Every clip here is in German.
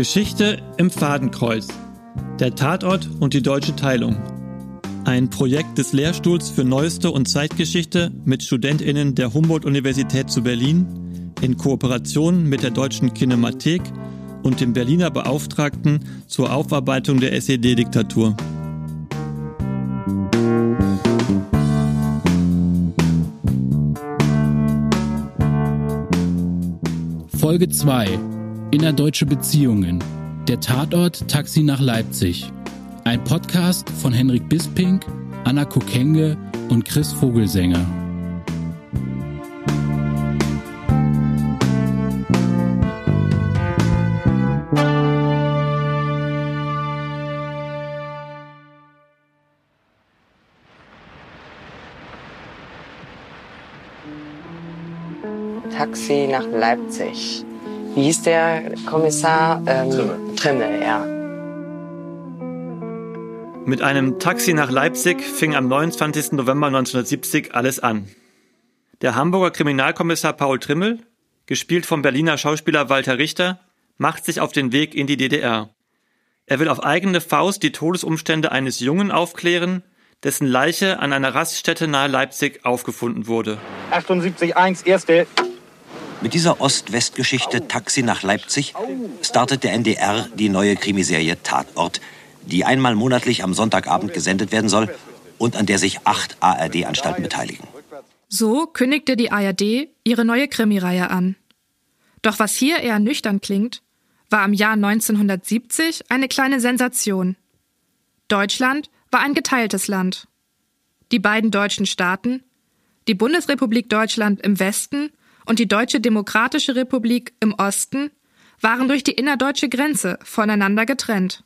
Geschichte im Fadenkreuz. Der Tatort und die deutsche Teilung. Ein Projekt des Lehrstuhls für Neueste und Zeitgeschichte mit StudentInnen der Humboldt-Universität zu Berlin in Kooperation mit der Deutschen Kinemathek und dem Berliner Beauftragten zur Aufarbeitung der SED-Diktatur. Folge 2 Innerdeutsche Beziehungen Der Tatort Taxi nach Leipzig Ein Podcast von Henrik Bisping, Anna Kokenge und Chris Vogelsänger. Taxi nach Leipzig. Wie hieß der Kommissar? Ähm, Trimmel. Trimmel, ja. Mit einem Taxi nach Leipzig fing am 29. November 1970 alles an. Der Hamburger Kriminalkommissar Paul Trimmel, gespielt vom Berliner Schauspieler Walter Richter, macht sich auf den Weg in die DDR. Er will auf eigene Faust die Todesumstände eines Jungen aufklären, dessen Leiche an einer Raststätte nahe Leipzig aufgefunden wurde. 78.1, erste. Mit dieser Ost-West-Geschichte Taxi nach Leipzig startet der NDR die neue Krimiserie Tatort, die einmal monatlich am Sonntagabend gesendet werden soll und an der sich acht ARD-Anstalten beteiligen. So kündigte die ARD ihre neue Krimireihe an. Doch was hier eher nüchtern klingt, war im Jahr 1970 eine kleine Sensation. Deutschland war ein geteiltes Land. Die beiden deutschen Staaten, die Bundesrepublik Deutschland im Westen und die Deutsche Demokratische Republik im Osten, waren durch die innerdeutsche Grenze voneinander getrennt.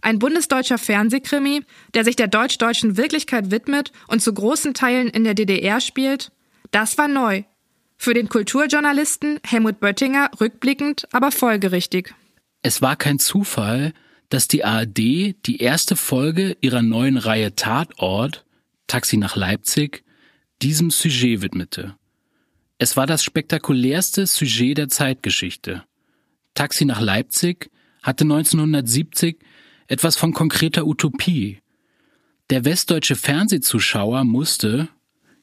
Ein bundesdeutscher Fernsehkrimi, der sich der deutsch-deutschen Wirklichkeit widmet und zu großen Teilen in der DDR spielt, das war neu. Für den Kulturjournalisten Helmut Böttinger rückblickend aber folgerichtig. Es war kein Zufall, dass die ARD die erste Folge ihrer neuen Reihe Tatort, Taxi nach Leipzig, diesem Sujet widmete. Es war das spektakulärste Sujet der Zeitgeschichte. Taxi nach Leipzig hatte 1970 etwas von konkreter Utopie. Der westdeutsche Fernsehzuschauer musste,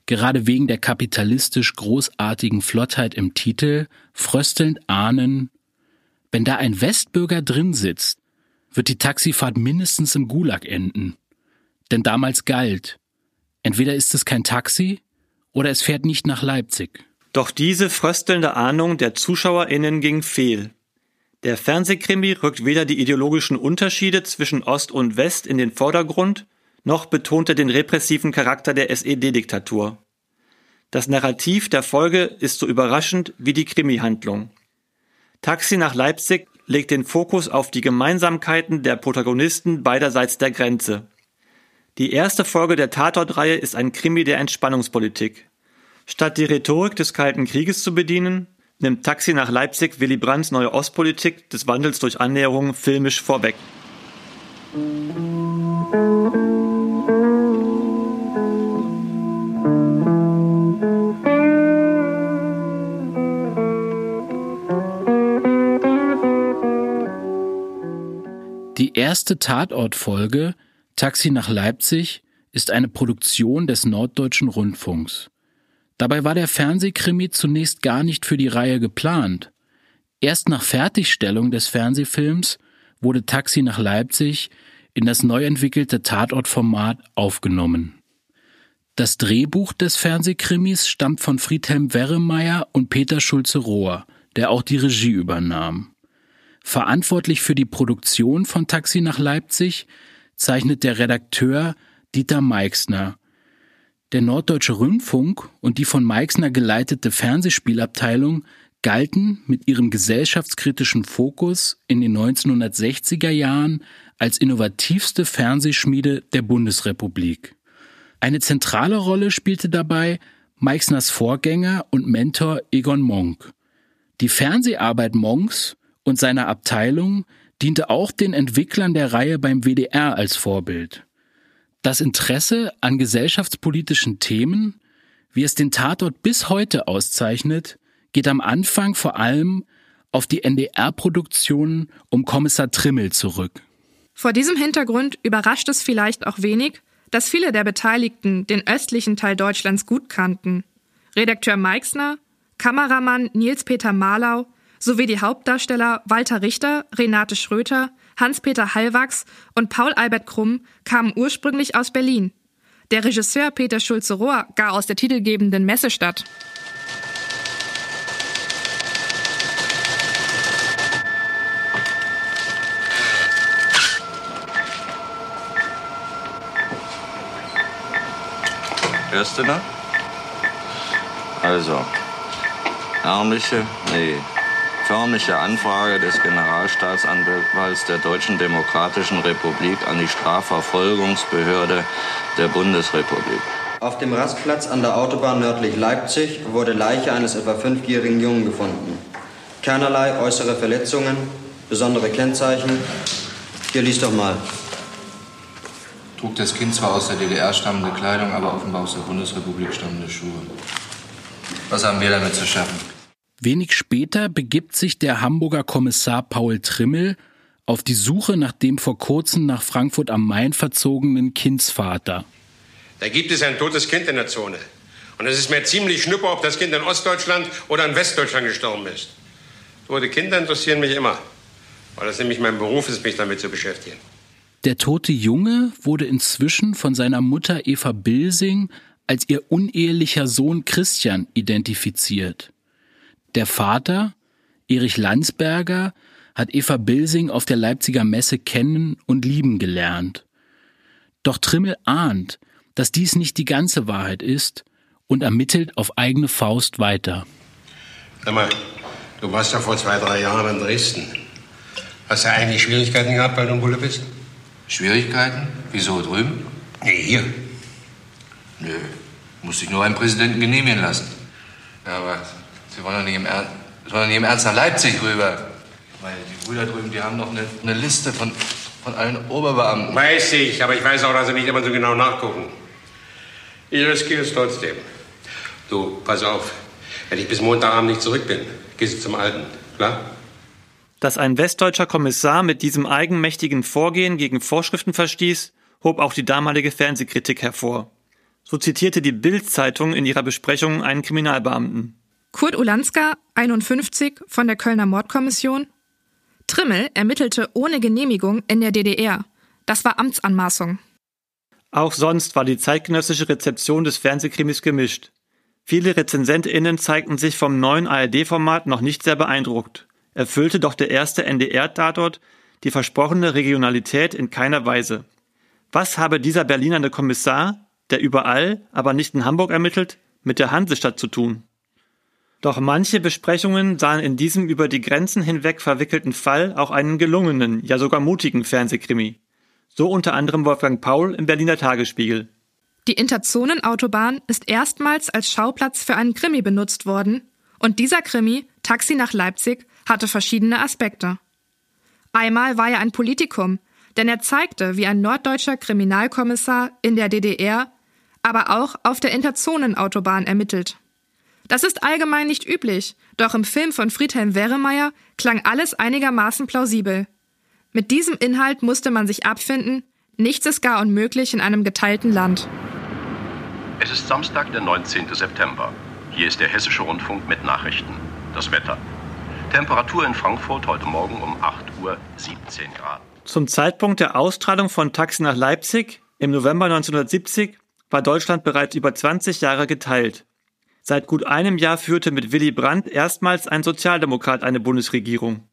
gerade wegen der kapitalistisch großartigen Flottheit im Titel, fröstelnd ahnen, wenn da ein Westbürger drin sitzt, wird die Taxifahrt mindestens im Gulag enden. Denn damals galt, entweder ist es kein Taxi oder es fährt nicht nach Leipzig. Doch diese fröstelnde Ahnung der ZuschauerInnen ging fehl. Der Fernsehkrimi rückt weder die ideologischen Unterschiede zwischen Ost und West in den Vordergrund, noch betont er den repressiven Charakter der SED-Diktatur. Das Narrativ der Folge ist so überraschend wie die Krimi-Handlung. Taxi nach Leipzig legt den Fokus auf die Gemeinsamkeiten der Protagonisten beiderseits der Grenze. Die erste Folge der Tatortreihe ist ein Krimi der Entspannungspolitik. Statt die Rhetorik des Kalten Krieges zu bedienen, nimmt Taxi nach Leipzig Willy Brandts neue Ostpolitik des Wandels durch Annäherung filmisch vorweg. Die erste Tatortfolge Taxi nach Leipzig ist eine Produktion des Norddeutschen Rundfunks. Dabei war der Fernsehkrimi zunächst gar nicht für die Reihe geplant. Erst nach Fertigstellung des Fernsehfilms wurde Taxi nach Leipzig in das neu entwickelte Tatortformat aufgenommen. Das Drehbuch des Fernsehkrimis stammt von Friedhelm Werremeyer und Peter Schulze-Rohr, der auch die Regie übernahm. Verantwortlich für die Produktion von Taxi nach Leipzig zeichnet der Redakteur Dieter Meixner. Der Norddeutsche Rundfunk und die von Meixner geleitete Fernsehspielabteilung galten mit ihrem gesellschaftskritischen Fokus in den 1960er Jahren als innovativste Fernsehschmiede der Bundesrepublik. Eine zentrale Rolle spielte dabei Meixners Vorgänger und Mentor Egon Monk. Die Fernseharbeit Monks und seiner Abteilung diente auch den Entwicklern der Reihe beim WDR als Vorbild. Das Interesse an gesellschaftspolitischen Themen, wie es den Tatort bis heute auszeichnet, geht am Anfang vor allem auf die NDR-Produktionen um Kommissar Trimmel zurück. Vor diesem Hintergrund überrascht es vielleicht auch wenig, dass viele der Beteiligten den östlichen Teil Deutschlands gut kannten. Redakteur Meixner, Kameramann Nils-Peter Marlau sowie die Hauptdarsteller Walter Richter, Renate Schröter, Hans-Peter Hallwachs und Paul Albert Krumm kamen ursprünglich aus Berlin. Der Regisseur Peter Schulze-Rohr gar aus der titelgebenden Messestadt. Hörst du noch? Also, ärmliche, nee, förmliche Anfrage des Generalstaatsanwalts der Deutschen Demokratischen Republik an die Strafverfolgungsbehörde der Bundesrepublik. Auf dem Rastplatz an der Autobahn nördlich Leipzig wurde Leiche eines etwa fünfjährigen Jungen gefunden. Keinerlei äußere Verletzungen, besondere Kennzeichen. Hier liest doch mal. Trug das Kind zwar aus der DDR stammende Kleidung, aber offenbar aus der Bundesrepublik stammende Schuhe. Was haben wir damit zu schaffen? Wenig später begibt sich der Hamburger Kommissar Paul Trimmel auf die Suche nach dem vor kurzem nach Frankfurt am Main verzogenen Kindsvater. Da gibt es ein totes Kind in der Zone. Und es ist mir ziemlich schnuppe, ob das Kind in Ostdeutschland oder in Westdeutschland gestorben ist. Tote Kinder interessieren mich immer, weil das nämlich mein Beruf ist, mich damit zu beschäftigen. Der tote Junge wurde inzwischen von seiner Mutter Eva Bilsing als ihr unehelicher Sohn Christian identifiziert. Der Vater, Erich Landsberger, hat Eva Bilsing auf der Leipziger Messe kennen und lieben gelernt. Doch Trimmel ahnt, dass dies nicht die ganze Wahrheit ist und ermittelt auf eigene Faust weiter. Sag mal, du warst ja vor zwei, drei Jahren in Dresden. Hast du eigentlich Schwierigkeiten gehabt, weil du in Bulle bist? Schwierigkeiten? Wieso drüben? Nee, hier. Nö, muss ich nur einen Präsidenten genehmigen lassen. Ja, aber Sie wollen doch nicht im, er Sie wollen doch nicht im Ernst nach Leipzig rüber. Weil die Brüder drüben, die haben noch eine, eine Liste von, von allen Oberbeamten. Weiß ich, aber ich weiß auch, dass sie nicht immer so genau nachgucken. Ich riskiere es trotzdem. Du, pass auf. Wenn ich bis Montagabend nicht zurück bin, gehst du zum Alten. Klar? Dass ein westdeutscher Kommissar mit diesem eigenmächtigen Vorgehen gegen Vorschriften verstieß, hob auch die damalige Fernsehkritik hervor. So zitierte die Bild-Zeitung in ihrer Besprechung einen Kriminalbeamten. Kurt Ulanska, 51, von der Kölner Mordkommission. Trimmel ermittelte ohne Genehmigung in der DDR. Das war Amtsanmaßung. Auch sonst war die zeitgenössische Rezeption des Fernsehkrimis gemischt. Viele RezensentInnen zeigten sich vom neuen ARD-Format noch nicht sehr beeindruckt. Erfüllte doch der erste NDR-Tatort die versprochene Regionalität in keiner Weise. Was habe dieser Berlinerne Kommissar, der überall, aber nicht in Hamburg ermittelt, mit der Hansestadt zu tun? Doch manche Besprechungen sahen in diesem über die Grenzen hinweg verwickelten Fall auch einen gelungenen, ja sogar mutigen Fernsehkrimi. So unter anderem Wolfgang Paul im Berliner Tagesspiegel. Die Interzonenautobahn ist erstmals als Schauplatz für einen Krimi benutzt worden und dieser Krimi, Taxi nach Leipzig, hatte verschiedene Aspekte. Einmal war er ein Politikum, denn er zeigte, wie ein norddeutscher Kriminalkommissar in der DDR, aber auch auf der Interzonenautobahn ermittelt. Das ist allgemein nicht üblich, doch im Film von Friedhelm Wehremeier klang alles einigermaßen plausibel. Mit diesem Inhalt musste man sich abfinden, nichts ist gar unmöglich in einem geteilten Land. Es ist Samstag, der 19. September. Hier ist der Hessische Rundfunk mit Nachrichten. Das Wetter. Temperatur in Frankfurt heute Morgen um 8 Uhr 17 Grad. Zum Zeitpunkt der Austrahlung von Taxi nach Leipzig im November 1970 war Deutschland bereits über 20 Jahre geteilt. Seit gut einem Jahr führte mit Willy Brandt erstmals ein Sozialdemokrat eine Bundesregierung.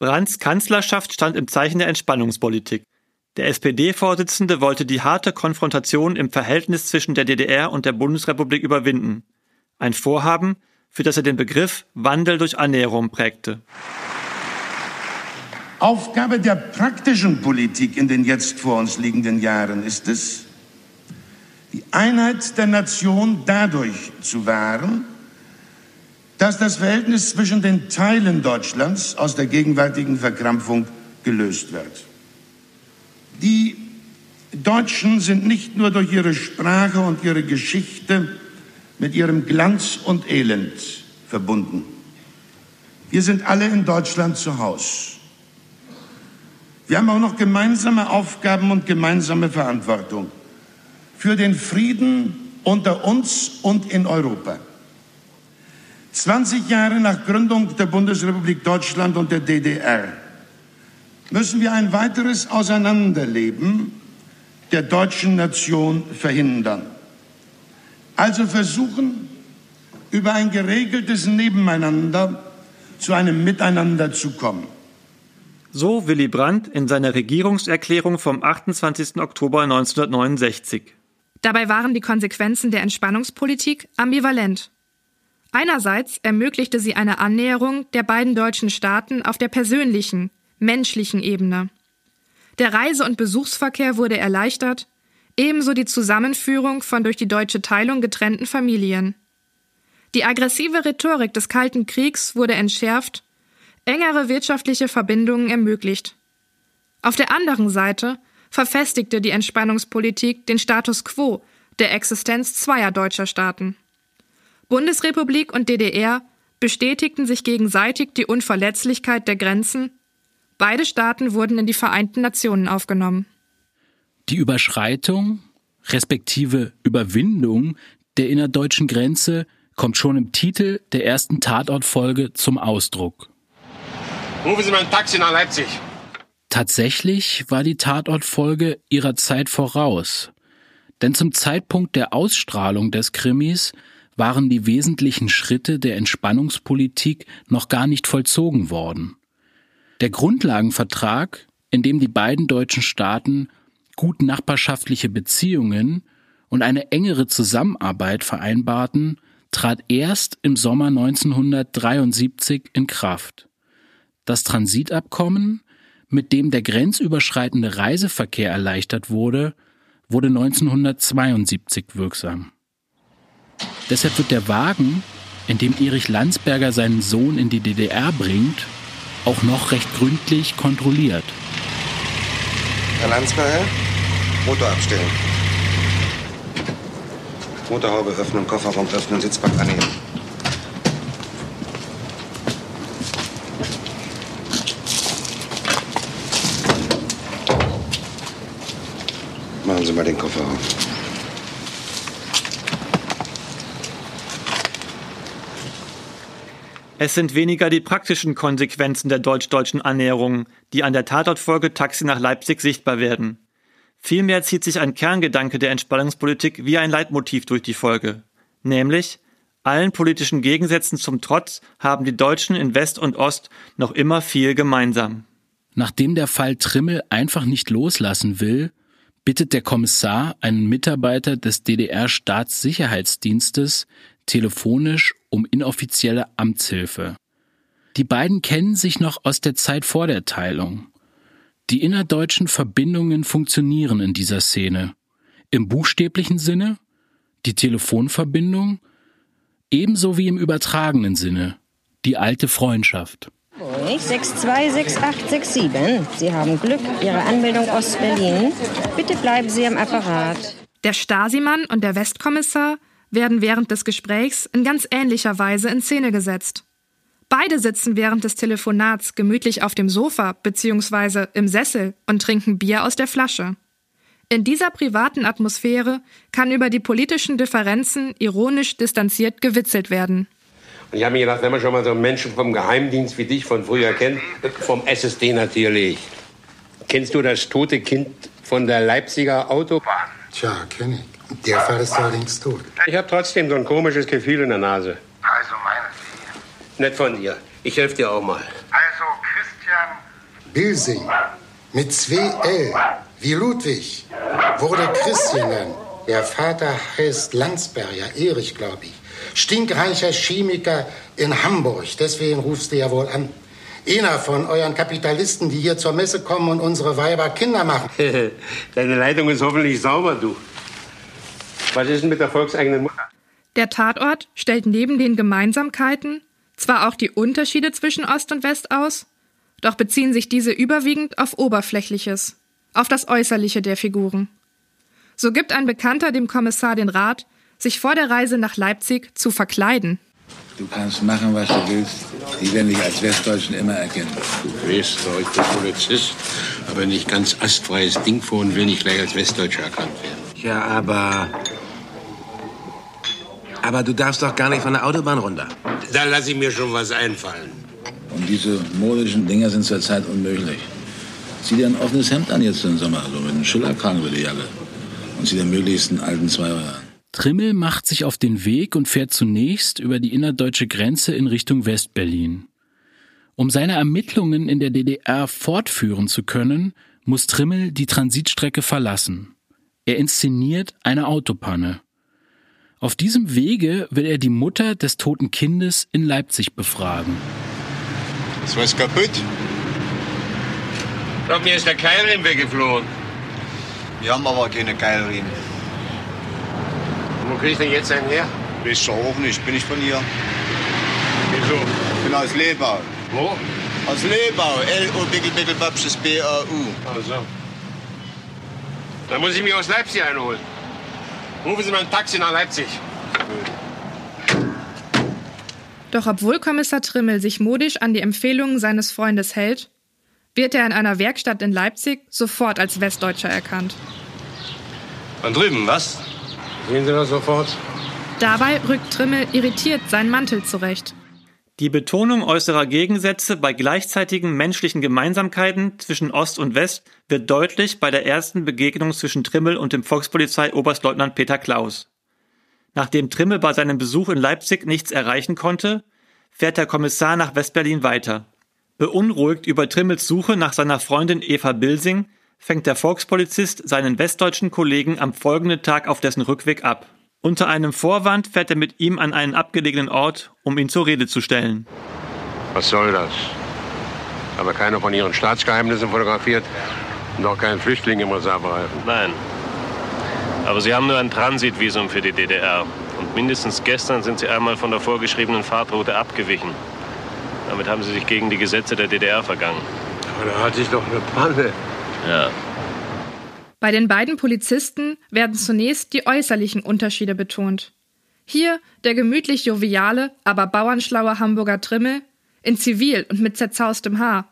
Brandts Kanzlerschaft stand im Zeichen der Entspannungspolitik. Der SPD-Vorsitzende wollte die harte Konfrontation im Verhältnis zwischen der DDR und der Bundesrepublik überwinden. Ein Vorhaben, für das er den Begriff Wandel durch Annäherung prägte. Aufgabe der praktischen Politik in den jetzt vor uns liegenden Jahren ist es, die Einheit der Nation dadurch zu wahren, dass das Verhältnis zwischen den Teilen Deutschlands aus der gegenwärtigen Verkrampfung gelöst wird. Die Deutschen sind nicht nur durch ihre Sprache und ihre Geschichte mit ihrem Glanz und Elend verbunden. Wir sind alle in Deutschland zu Hause. Wir haben auch noch gemeinsame Aufgaben und gemeinsame Verantwortung für den Frieden unter uns und in Europa. 20 Jahre nach Gründung der Bundesrepublik Deutschland und der DDR müssen wir ein weiteres Auseinanderleben der deutschen Nation verhindern. Also versuchen, über ein geregeltes Nebeneinander zu einem Miteinander zu kommen. So Willy Brandt in seiner Regierungserklärung vom 28. Oktober 1969. Dabei waren die Konsequenzen der Entspannungspolitik ambivalent. Einerseits ermöglichte sie eine Annäherung der beiden deutschen Staaten auf der persönlichen, menschlichen Ebene. Der Reise- und Besuchsverkehr wurde erleichtert, ebenso die Zusammenführung von durch die deutsche Teilung getrennten Familien. Die aggressive Rhetorik des Kalten Kriegs wurde entschärft, engere wirtschaftliche Verbindungen ermöglicht. Auf der anderen Seite verfestigte die Entspannungspolitik den Status quo der Existenz zweier deutscher Staaten. Bundesrepublik und DDR bestätigten sich gegenseitig die Unverletzlichkeit der Grenzen Beide Staaten wurden in die Vereinten Nationen aufgenommen. Die Überschreitung respektive Überwindung der innerdeutschen Grenze kommt schon im Titel der ersten Tatortfolge zum Ausdruck. Rufen Sie mal ein Taxi nach Leipzig. Tatsächlich war die Tatortfolge ihrer Zeit voraus. Denn zum Zeitpunkt der Ausstrahlung des Krimis waren die wesentlichen Schritte der Entspannungspolitik noch gar nicht vollzogen worden. Der Grundlagenvertrag, in dem die beiden deutschen Staaten gut nachbarschaftliche Beziehungen und eine engere Zusammenarbeit vereinbarten, trat erst im Sommer 1973 in Kraft. Das Transitabkommen, mit dem der grenzüberschreitende Reiseverkehr erleichtert wurde, wurde 1972 wirksam. Deshalb wird der Wagen, in dem Erich Landsberger seinen Sohn in die DDR bringt, auch noch recht gründlich kontrolliert. Herr Landsberger, Motor abstellen. Motorhaube öffnen, Kofferraum öffnen, Sitzbank annehmen. Mal den Koffer auf. Es sind weniger die praktischen Konsequenzen der deutsch-deutschen Annäherung, die an der Tatortfolge Taxi nach Leipzig sichtbar werden. Vielmehr zieht sich ein Kerngedanke der Entspannungspolitik wie ein Leitmotiv durch die Folge. Nämlich, allen politischen Gegensätzen zum Trotz haben die Deutschen in West und Ost noch immer viel gemeinsam. Nachdem der Fall Trimmel einfach nicht loslassen will, bittet der Kommissar einen Mitarbeiter des DDR-Staatssicherheitsdienstes telefonisch um inoffizielle Amtshilfe. Die beiden kennen sich noch aus der Zeit vor der Teilung. Die innerdeutschen Verbindungen funktionieren in dieser Szene. Im buchstäblichen Sinne, die Telefonverbindung, ebenso wie im übertragenen Sinne, die alte Freundschaft. 626867. Sie haben Glück. Ihre Anmeldung Ost-Berlin. Bitte bleiben Sie am Apparat. Der Stasimann und der Westkommissar werden während des Gesprächs in ganz ähnlicher Weise in Szene gesetzt. Beide sitzen während des Telefonats gemütlich auf dem Sofa bzw. im Sessel und trinken Bier aus der Flasche. In dieser privaten Atmosphäre kann über die politischen Differenzen ironisch distanziert gewitzelt werden. Und ich habe mir gedacht, wenn man schon mal so einen Menschen vom Geheimdienst wie dich von früher kennt, vom SSD natürlich. Kennst du das tote Kind von der Leipziger Autobahn? Tja, kenne ich. Der Fall ist allerdings tot. Ich habe trotzdem so ein komisches Gefühl in der Nase. Also meinen Sie? Nicht von dir. Ich helfe dir auch mal. Also Christian Bilsing mit zwei L wie Ludwig wurde Christian genannt. Der Vater heißt Landsberger, Erich, glaube ich. Stinkreicher Chemiker in Hamburg. Deswegen rufst du ja wohl an. Einer von euren Kapitalisten, die hier zur Messe kommen und unsere Weiber Kinder machen. Deine Leitung ist hoffentlich sauber, du. Was ist denn mit der volkseigenen Mutter? Der Tatort stellt neben den Gemeinsamkeiten zwar auch die Unterschiede zwischen Ost und West aus, doch beziehen sich diese überwiegend auf Oberflächliches, auf das Äußerliche der Figuren. So gibt ein Bekannter dem Kommissar den Rat, sich vor der Reise nach Leipzig zu verkleiden. Du kannst machen, was du willst. Die werden dich als Westdeutschen immer erkennen. Du bin Polizist, aber nicht ganz astfreies Ding vor und will nicht gleich als Westdeutscher erkannt werden. Ja, aber. Aber du darfst doch gar nicht von der Autobahn runter. Da lasse ich mir schon was einfallen. Und diese modischen Dinger sind zurzeit unmöglich. Zieh dir ein offenes Hemd an jetzt im Sommer, so mit einem Schillerkragen über die Jacke. Und zieh dir möglichst einen alten Zweier an. Trimmel macht sich auf den Weg und fährt zunächst über die innerdeutsche Grenze in Richtung Westberlin. Um seine Ermittlungen in der DDR fortführen zu können, muss Trimmel die Transitstrecke verlassen. Er inszeniert eine Autopanne. Auf diesem Wege will er die Mutter des toten Kindes in Leipzig befragen. Ist was kaputt? Ich glaub, mir ist der Keilriemen weggeflogen. Wir haben aber keine Keilriemen. Wo krieg ich denn jetzt einen her? Weiß ich auch nicht. Bin ich von hier? Wieso? Ich bin aus Lebau. Wo? Aus Lebau. L-O Bickel Bickel Babsches B-A-U. Also. Dann muss ich mich aus Leipzig einholen. Rufen Sie mal ein Taxi nach Leipzig. Doch obwohl Kommissar Trimmel sich modisch an die Empfehlungen seines Freundes hält, wird er in einer Werkstatt in Leipzig sofort als Westdeutscher erkannt. Von drüben, was? Sehen Sie das sofort? Dabei rückt Trimmel irritiert seinen Mantel zurecht. Die Betonung äußerer Gegensätze bei gleichzeitigen menschlichen Gemeinsamkeiten zwischen Ost und West wird deutlich bei der ersten Begegnung zwischen Trimmel und dem Volkspolizei-Oberstleutnant Peter Klaus. Nachdem Trimmel bei seinem Besuch in Leipzig nichts erreichen konnte, fährt der Kommissar nach Westberlin weiter. Beunruhigt über Trimmels Suche nach seiner Freundin Eva Bilsing fängt der Volkspolizist seinen westdeutschen Kollegen am folgenden Tag auf dessen Rückweg ab. Unter einem Vorwand fährt er mit ihm an einen abgelegenen Ort, um ihn zur Rede zu stellen. Was soll das? Aber keiner von Ihren Staatsgeheimnissen fotografiert und auch keinen Flüchtling im Reservereifen. Nein. Aber Sie haben nur ein Transitvisum für die DDR. Und mindestens gestern sind Sie einmal von der vorgeschriebenen Fahrtroute abgewichen. Damit haben Sie sich gegen die Gesetze der DDR vergangen. Aber da hatte ich doch eine Panne. Ja. Bei den beiden Polizisten werden zunächst die äußerlichen Unterschiede betont. Hier der gemütlich joviale, aber bauernschlaue Hamburger Trimmel, in Zivil und mit zerzaustem Haar.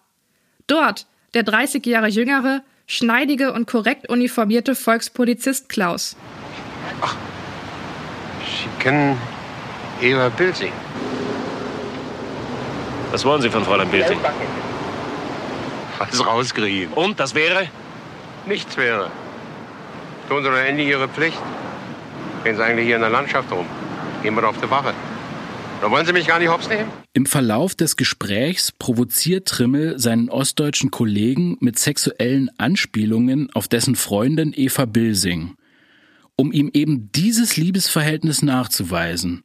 Dort der 30 Jahre jüngere, schneidige und korrekt uniformierte Volkspolizist Klaus. Sie kennen Eva Bilsing. Was wollen Sie von Fräulein Bilsing? Was rauskriegen. Und, das wäre? Nichts wäre. Tun Sie doch endlich Ihre Pflicht. Gehen Sie eigentlich hier in der Landschaft rum. Gehen wir doch auf die Wache. Da wollen Sie mich gar nicht hops nehmen? Im Verlauf des Gesprächs provoziert Trimmel seinen ostdeutschen Kollegen mit sexuellen Anspielungen auf dessen Freundin Eva Bilsing, um ihm eben dieses Liebesverhältnis nachzuweisen.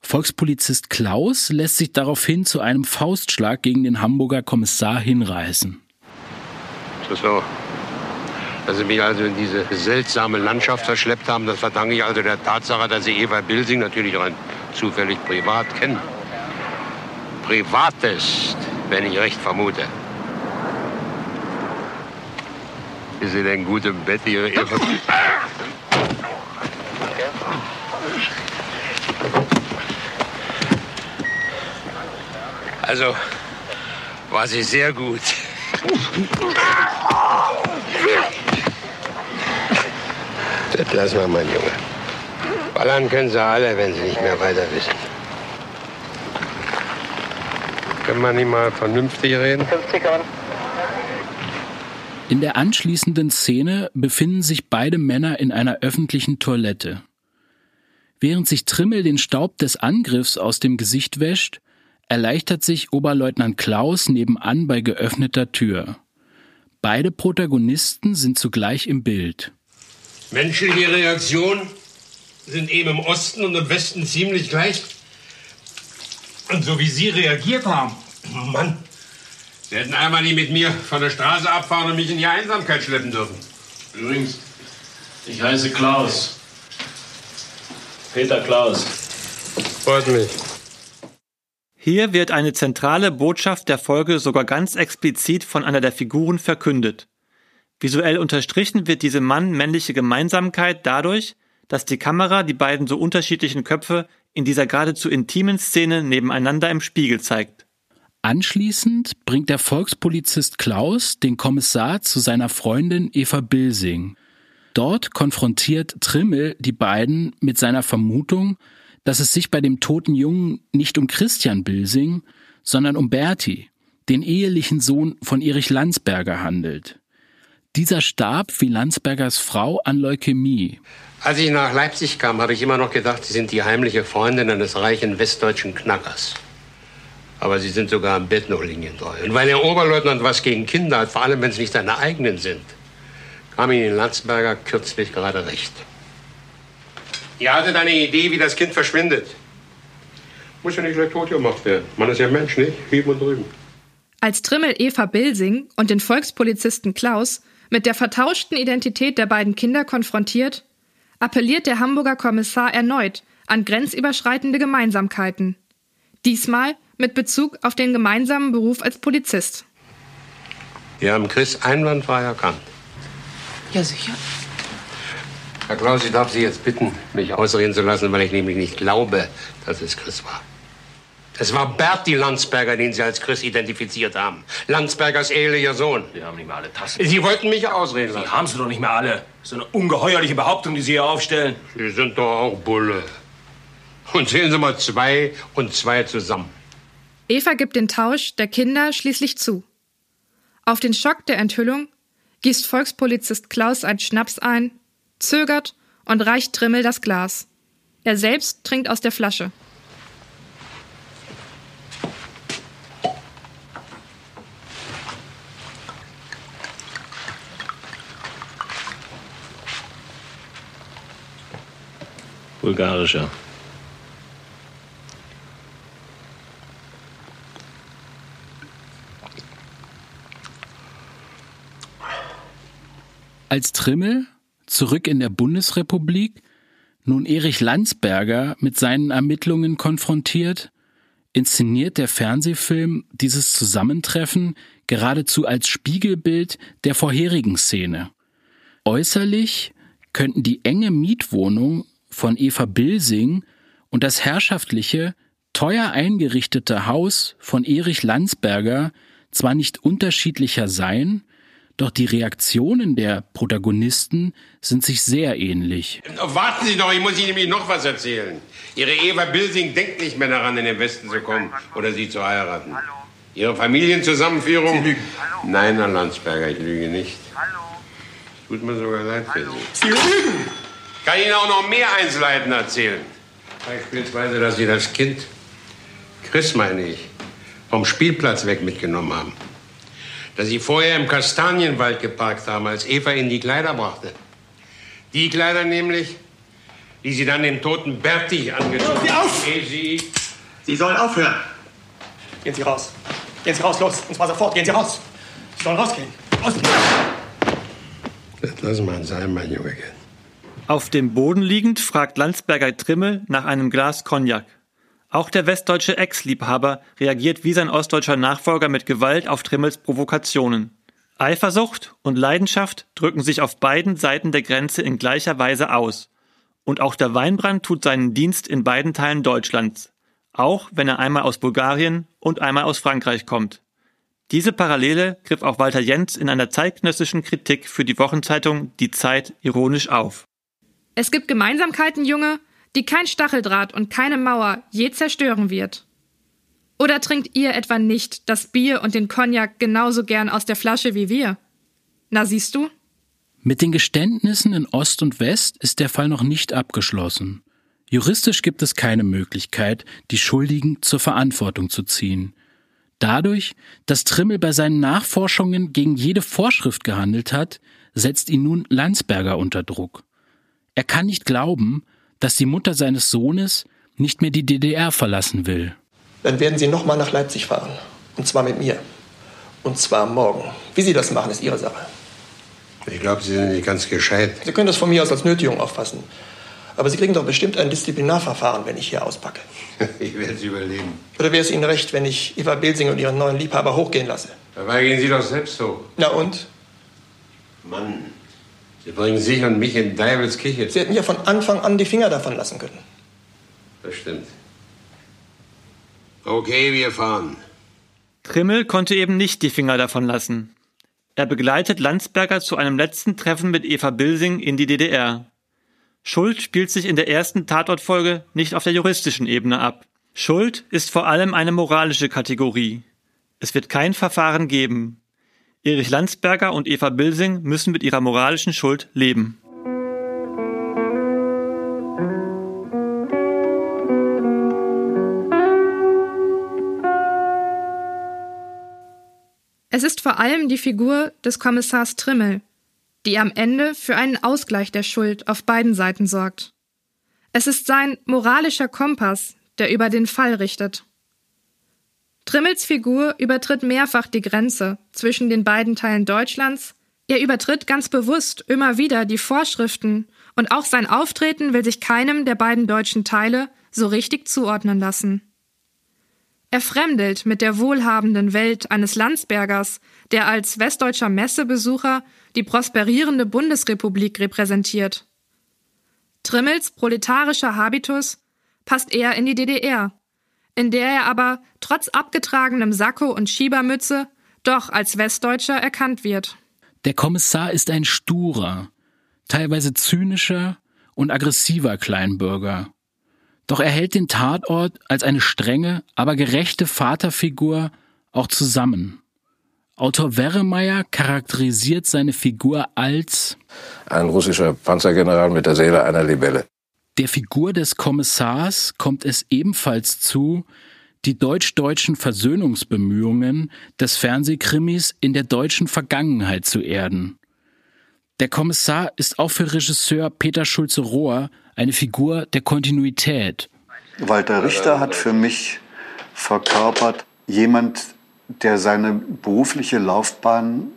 Volkspolizist Klaus lässt sich daraufhin zu einem Faustschlag gegen den Hamburger Kommissar hinreißen. So. Dass Sie mich also in diese seltsame Landschaft verschleppt haben, das verdanke ich also der Tatsache, dass Sie Eva Bilsing natürlich rein zufällig privat kennen. Privatest, wenn ich recht vermute. Ist sie denn gut im Bett, Ihre Eva? Also, war sie sehr gut. Das lassen wir, mein Junge. Ballern können sie alle, wenn sie nicht mehr weiter wissen. Können wir nicht mal vernünftig reden? In der anschließenden Szene befinden sich beide Männer in einer öffentlichen Toilette. Während sich Trimmel den Staub des Angriffs aus dem Gesicht wäscht, erleichtert sich Oberleutnant Klaus nebenan bei geöffneter Tür. Beide Protagonisten sind zugleich im Bild. Menschliche Reaktionen sind eben im Osten und im Westen ziemlich gleich. Und so wie Sie reagiert haben, Mann, Sie hätten einmal nicht mit mir von der Straße abfahren und mich in die Einsamkeit schleppen dürfen. Übrigens, ich heiße Klaus. Peter Klaus. Freut mich. Hier wird eine zentrale Botschaft der Folge sogar ganz explizit von einer der Figuren verkündet. Visuell unterstrichen wird diese Mann-männliche Gemeinsamkeit dadurch, dass die Kamera die beiden so unterschiedlichen Köpfe in dieser geradezu intimen Szene nebeneinander im Spiegel zeigt. Anschließend bringt der Volkspolizist Klaus den Kommissar zu seiner Freundin Eva Bilsing. Dort konfrontiert Trimmel die beiden mit seiner Vermutung, dass es sich bei dem toten Jungen nicht um Christian Bilsing, sondern um Berti, den ehelichen Sohn von Erich Landsberger handelt. Dieser starb wie Landsbergers Frau an Leukämie. Als ich nach Leipzig kam, habe ich immer noch gedacht, Sie sind die heimliche Freundin eines reichen westdeutschen Knackers. Aber Sie sind sogar am Bett noch linientreu. Und weil der Oberleutnant was gegen Kinder hat, vor allem wenn es nicht seine eigenen sind, kam Ihnen Landsberger kürzlich gerade recht. Ihr hattet eine Idee, wie das Kind verschwindet. Muss ja nicht gleich tot gemacht werden. Man ist ja Mensch, nicht? Hüben und drüben. Als Trimmel Eva Bilsing und den Volkspolizisten Klaus mit der vertauschten Identität der beiden Kinder konfrontiert, appelliert der Hamburger Kommissar erneut an grenzüberschreitende Gemeinsamkeiten. Diesmal mit Bezug auf den gemeinsamen Beruf als Polizist. Wir haben Chris einwandfrei erkannt. Ja, sicher. Herr Klaus, ich darf Sie jetzt bitten, mich ausreden zu lassen, weil ich nämlich nicht glaube, dass es Chris war. Es war Berti Landsberger, den Sie als Chris identifiziert haben. Landsbergers ehelicher Sohn. Wir haben nicht mehr alle Tassen. Sie wollten mich ausreden Sie lassen. haben sie doch nicht mehr alle. So eine ungeheuerliche Behauptung, die Sie hier aufstellen. Sie sind doch auch Bulle. Und sehen Sie mal zwei und zwei zusammen. Eva gibt den Tausch der Kinder schließlich zu. Auf den Schock der Enthüllung gießt Volkspolizist Klaus einen Schnaps ein, zögert und reicht Trimmel das Glas. Er selbst trinkt aus der Flasche. Bulgarischer. Als Trimmel, zurück in der Bundesrepublik, nun Erich Landsberger mit seinen Ermittlungen konfrontiert, inszeniert der Fernsehfilm dieses Zusammentreffen geradezu als Spiegelbild der vorherigen Szene. Äußerlich könnten die enge Mietwohnung von Eva Bilsing und das herrschaftliche, teuer eingerichtete Haus von Erich Landsberger zwar nicht unterschiedlicher sein, doch die Reaktionen der Protagonisten sind sich sehr ähnlich. Warten Sie doch, ich muss Ihnen nämlich noch was erzählen. Ihre Eva Bilsing denkt nicht mehr daran, in den Westen zu kommen oder Sie zu heiraten. Ihre Familienzusammenführung? Sie lügen. Nein, Herr Landsberger, ich lüge nicht. Tut mir sogar leid für Sie. Sie lügen! Ich kann Ihnen auch noch mehr Einzelheiten erzählen. Beispielsweise, dass Sie das Kind, Chris meine ich, vom Spielplatz weg mitgenommen haben. Dass Sie vorher im Kastanienwald geparkt haben, als Eva Ihnen die Kleider brachte. Die Kleider nämlich, die Sie dann dem toten Berti angezogen Hören Sie auf! Sie... Sie sollen aufhören. Gehen Sie raus. Gehen Sie raus, los. Und zwar sofort. Gehen Sie raus. Sie sollen rausgehen. Raus. Das lassen wir uns sein, mein Junge. Auf dem Boden liegend fragt Landsberger Trimmel nach einem Glas Cognac. Auch der westdeutsche Ex-Liebhaber reagiert wie sein ostdeutscher Nachfolger mit Gewalt auf Trimmels Provokationen. Eifersucht und Leidenschaft drücken sich auf beiden Seiten der Grenze in gleicher Weise aus. Und auch der Weinbrand tut seinen Dienst in beiden Teilen Deutschlands. Auch wenn er einmal aus Bulgarien und einmal aus Frankreich kommt. Diese Parallele griff auch Walter Jentz in einer zeitgenössischen Kritik für die Wochenzeitung Die Zeit ironisch auf. Es gibt Gemeinsamkeiten, Junge, die kein Stacheldraht und keine Mauer je zerstören wird. Oder trinkt ihr etwa nicht das Bier und den Cognac genauso gern aus der Flasche wie wir? Na siehst du? Mit den Geständnissen in Ost und West ist der Fall noch nicht abgeschlossen. Juristisch gibt es keine Möglichkeit, die Schuldigen zur Verantwortung zu ziehen. Dadurch, dass Trimmel bei seinen Nachforschungen gegen jede Vorschrift gehandelt hat, setzt ihn nun Landsberger unter Druck. Er kann nicht glauben, dass die Mutter seines Sohnes nicht mehr die DDR verlassen will. Dann werden Sie nochmal nach Leipzig fahren. Und zwar mit mir. Und zwar morgen. Wie Sie das machen, ist Ihre Sache. Ich glaube, Sie sind nicht ganz gescheit. Sie können das von mir aus als Nötigung auffassen. Aber Sie kriegen doch bestimmt ein Disziplinarverfahren, wenn ich hier auspacke. Ich werde es überleben. Oder wäre es Ihnen recht, wenn ich Eva Bilsing und ihren neuen Liebhaber hochgehen lasse? Dabei gehen Sie doch selbst hoch. Na und? Mann, Sie bringen sich und mich in Deibels Küche. Sie hätten ja von Anfang an die Finger davon lassen können. Das stimmt. Okay, wir fahren. Trimmel konnte eben nicht die Finger davon lassen. Er begleitet Landsberger zu einem letzten Treffen mit Eva Bilsing in die DDR. Schuld spielt sich in der ersten Tatortfolge nicht auf der juristischen Ebene ab. Schuld ist vor allem eine moralische Kategorie. Es wird kein Verfahren geben. Erich Landsberger und Eva Bilsing müssen mit ihrer moralischen Schuld leben. Es ist vor allem die Figur des Kommissars Trimmel, die am Ende für einen Ausgleich der Schuld auf beiden Seiten sorgt. Es ist sein moralischer Kompass, der über den Fall richtet. Trimmels Figur übertritt mehrfach die Grenze zwischen den beiden Teilen Deutschlands. Er übertritt ganz bewusst immer wieder die Vorschriften und auch sein Auftreten will sich keinem der beiden deutschen Teile so richtig zuordnen lassen. Er fremdelt mit der wohlhabenden Welt eines Landsbergers, der als westdeutscher Messebesucher die prosperierende Bundesrepublik repräsentiert. Trimmels proletarischer Habitus passt eher in die DDR, in der er aber trotz abgetragenem Sakko und Schiebermütze doch als Westdeutscher erkannt wird. Der Kommissar ist ein sturer, teilweise zynischer und aggressiver Kleinbürger. Doch er hält den Tatort als eine strenge, aber gerechte Vaterfigur auch zusammen. Autor Werremeyer charakterisiert seine Figur als ein russischer Panzergeneral mit der Seele einer Libelle. Der Figur des Kommissars kommt es ebenfalls zu, die deutsch-deutschen Versöhnungsbemühungen des Fernsehkrimis in der deutschen Vergangenheit zu erden. Der Kommissar ist auch für Regisseur Peter Schulze-Rohr eine Figur der Kontinuität. Walter Richter hat für mich verkörpert jemand, der seine berufliche Laufbahn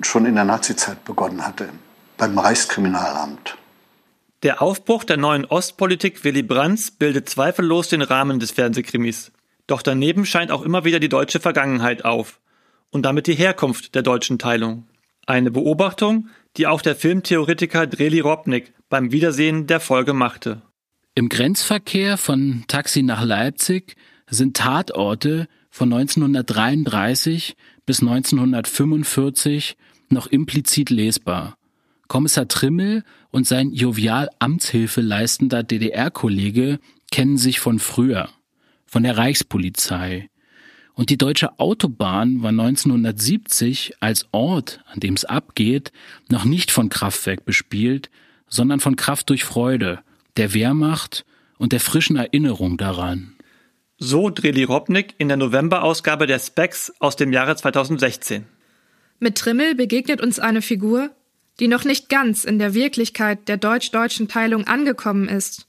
schon in der Nazizeit begonnen hatte, beim Reichskriminalamt. Der Aufbruch der neuen Ostpolitik Willy Brandts bildet zweifellos den Rahmen des Fernsehkrimis. Doch daneben scheint auch immer wieder die deutsche Vergangenheit auf und damit die Herkunft der deutschen Teilung. Eine Beobachtung, die auch der Filmtheoretiker Dreli Robnik beim Wiedersehen der Folge machte. Im Grenzverkehr von Taxi nach Leipzig sind Tatorte von 1933 bis 1945 noch implizit lesbar. Kommissar Trimmel und sein jovial Amtshilfe leistender DDR-Kollege kennen sich von früher, von der Reichspolizei. Und die deutsche Autobahn war 1970 als Ort, an dem es abgeht, noch nicht von Kraftwerk bespielt, sondern von Kraft durch Freude, der Wehrmacht und der frischen Erinnerung daran. So Dreli Robnik in der Novemberausgabe der Specs aus dem Jahre 2016. Mit Trimmel begegnet uns eine Figur, die noch nicht ganz in der Wirklichkeit der deutsch-deutschen Teilung angekommen ist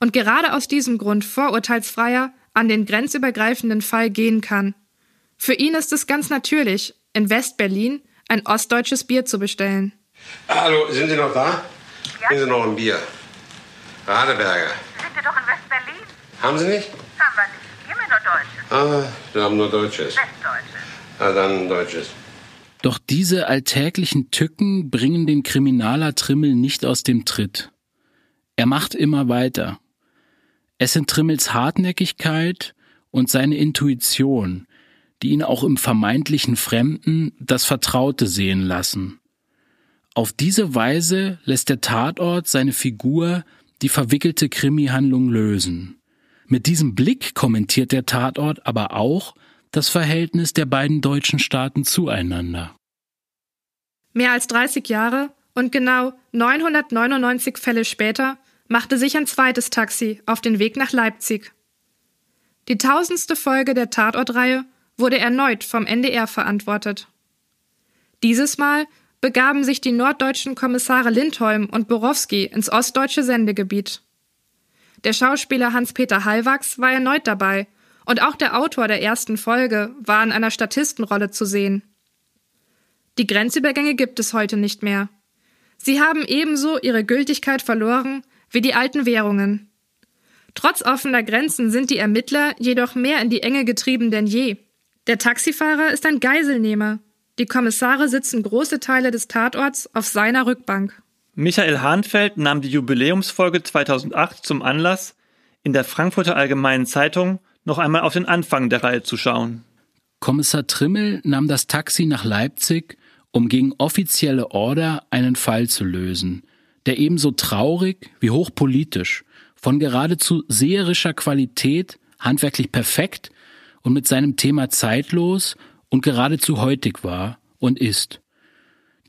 und gerade aus diesem Grund vorurteilsfreier an den grenzübergreifenden Fall gehen kann. Für ihn ist es ganz natürlich, in West-Berlin ein ostdeutsches Bier zu bestellen. Hallo, sind Sie noch da? Ja. Sind Sie noch ein Bier? Radeberger. Sind wir doch in West-Berlin? Haben Sie nicht? Haben wir nicht. Wir haben nur Ah, Deutsches. wir haben nur Deutsches. Westdeutsches. Ah, dann Deutsches. Doch diese alltäglichen Tücken bringen den Kriminaler Trimmel nicht aus dem Tritt. Er macht immer weiter. Es sind Trimmels Hartnäckigkeit und seine Intuition, die ihn auch im vermeintlichen Fremden das Vertraute sehen lassen. Auf diese Weise lässt der Tatort seine Figur die verwickelte Krimihandlung lösen. Mit diesem Blick kommentiert der Tatort aber auch das Verhältnis der beiden deutschen Staaten zueinander. Mehr als 30 Jahre und genau 999 Fälle später machte sich ein zweites Taxi auf den Weg nach Leipzig. Die tausendste Folge der Tatortreihe wurde erneut vom NDR verantwortet. Dieses Mal begaben sich die norddeutschen Kommissare Lindholm und Borowski ins ostdeutsche Sendegebiet. Der Schauspieler Hans-Peter Hallwachs war erneut dabei und auch der Autor der ersten Folge war in einer Statistenrolle zu sehen. Die Grenzübergänge gibt es heute nicht mehr. Sie haben ebenso ihre Gültigkeit verloren wie die alten Währungen. Trotz offener Grenzen sind die Ermittler jedoch mehr in die Enge getrieben denn je. Der Taxifahrer ist ein Geiselnehmer. Die Kommissare sitzen große Teile des Tatorts auf seiner Rückbank. Michael Hahnfeld nahm die Jubiläumsfolge 2008 zum Anlass, in der Frankfurter Allgemeinen Zeitung noch einmal auf den Anfang der Reihe zu schauen. Kommissar Trimmel nahm das Taxi nach Leipzig, um gegen offizielle Order einen Fall zu lösen, der ebenso traurig wie hochpolitisch, von geradezu seherischer Qualität, handwerklich perfekt und mit seinem Thema zeitlos und geradezu heutig war und ist.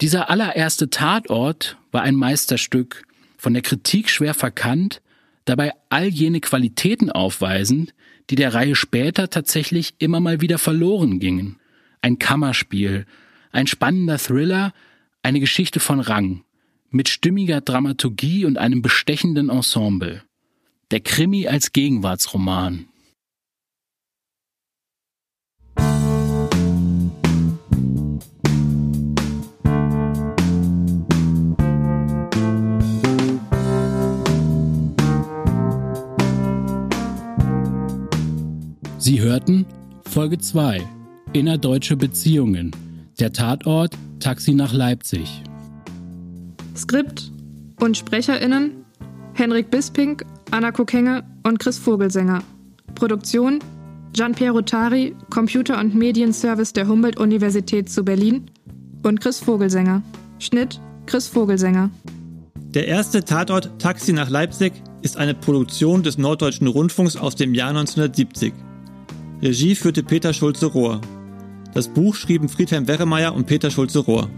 Dieser allererste Tatort war ein Meisterstück, von der Kritik schwer verkannt, dabei all jene Qualitäten aufweisend, die der Reihe später tatsächlich immer mal wieder verloren gingen. Ein Kammerspiel, ein spannender Thriller, eine Geschichte von Rang, mit stimmiger Dramaturgie und einem bestechenden Ensemble. Der Krimi als Gegenwartsroman. Sie hörten Folge 2 Innerdeutsche Beziehungen. Der Tatort Taxi nach Leipzig. Skript und SprecherInnen Henrik Bisping, Anna Kokenge und Chris Vogelsänger. Produktion Gian-Piero Rotari, Computer- und Medienservice der Humboldt-Universität zu Berlin und Chris Vogelsänger. Schnitt Chris Vogelsänger. Der erste Tatort Taxi nach Leipzig ist eine Produktion des Norddeutschen Rundfunks aus dem Jahr 1970. Regie führte Peter Schulze-Rohr. Das Buch schrieben Friedhelm Werremeyer und Peter Schulze-Rohr.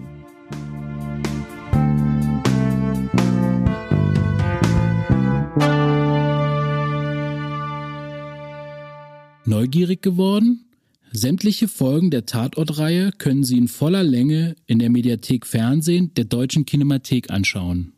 Neugierig geworden? Sämtliche Folgen der Tatortreihe können Sie in voller Länge in der Mediathek Fernsehen der Deutschen Kinemathek anschauen.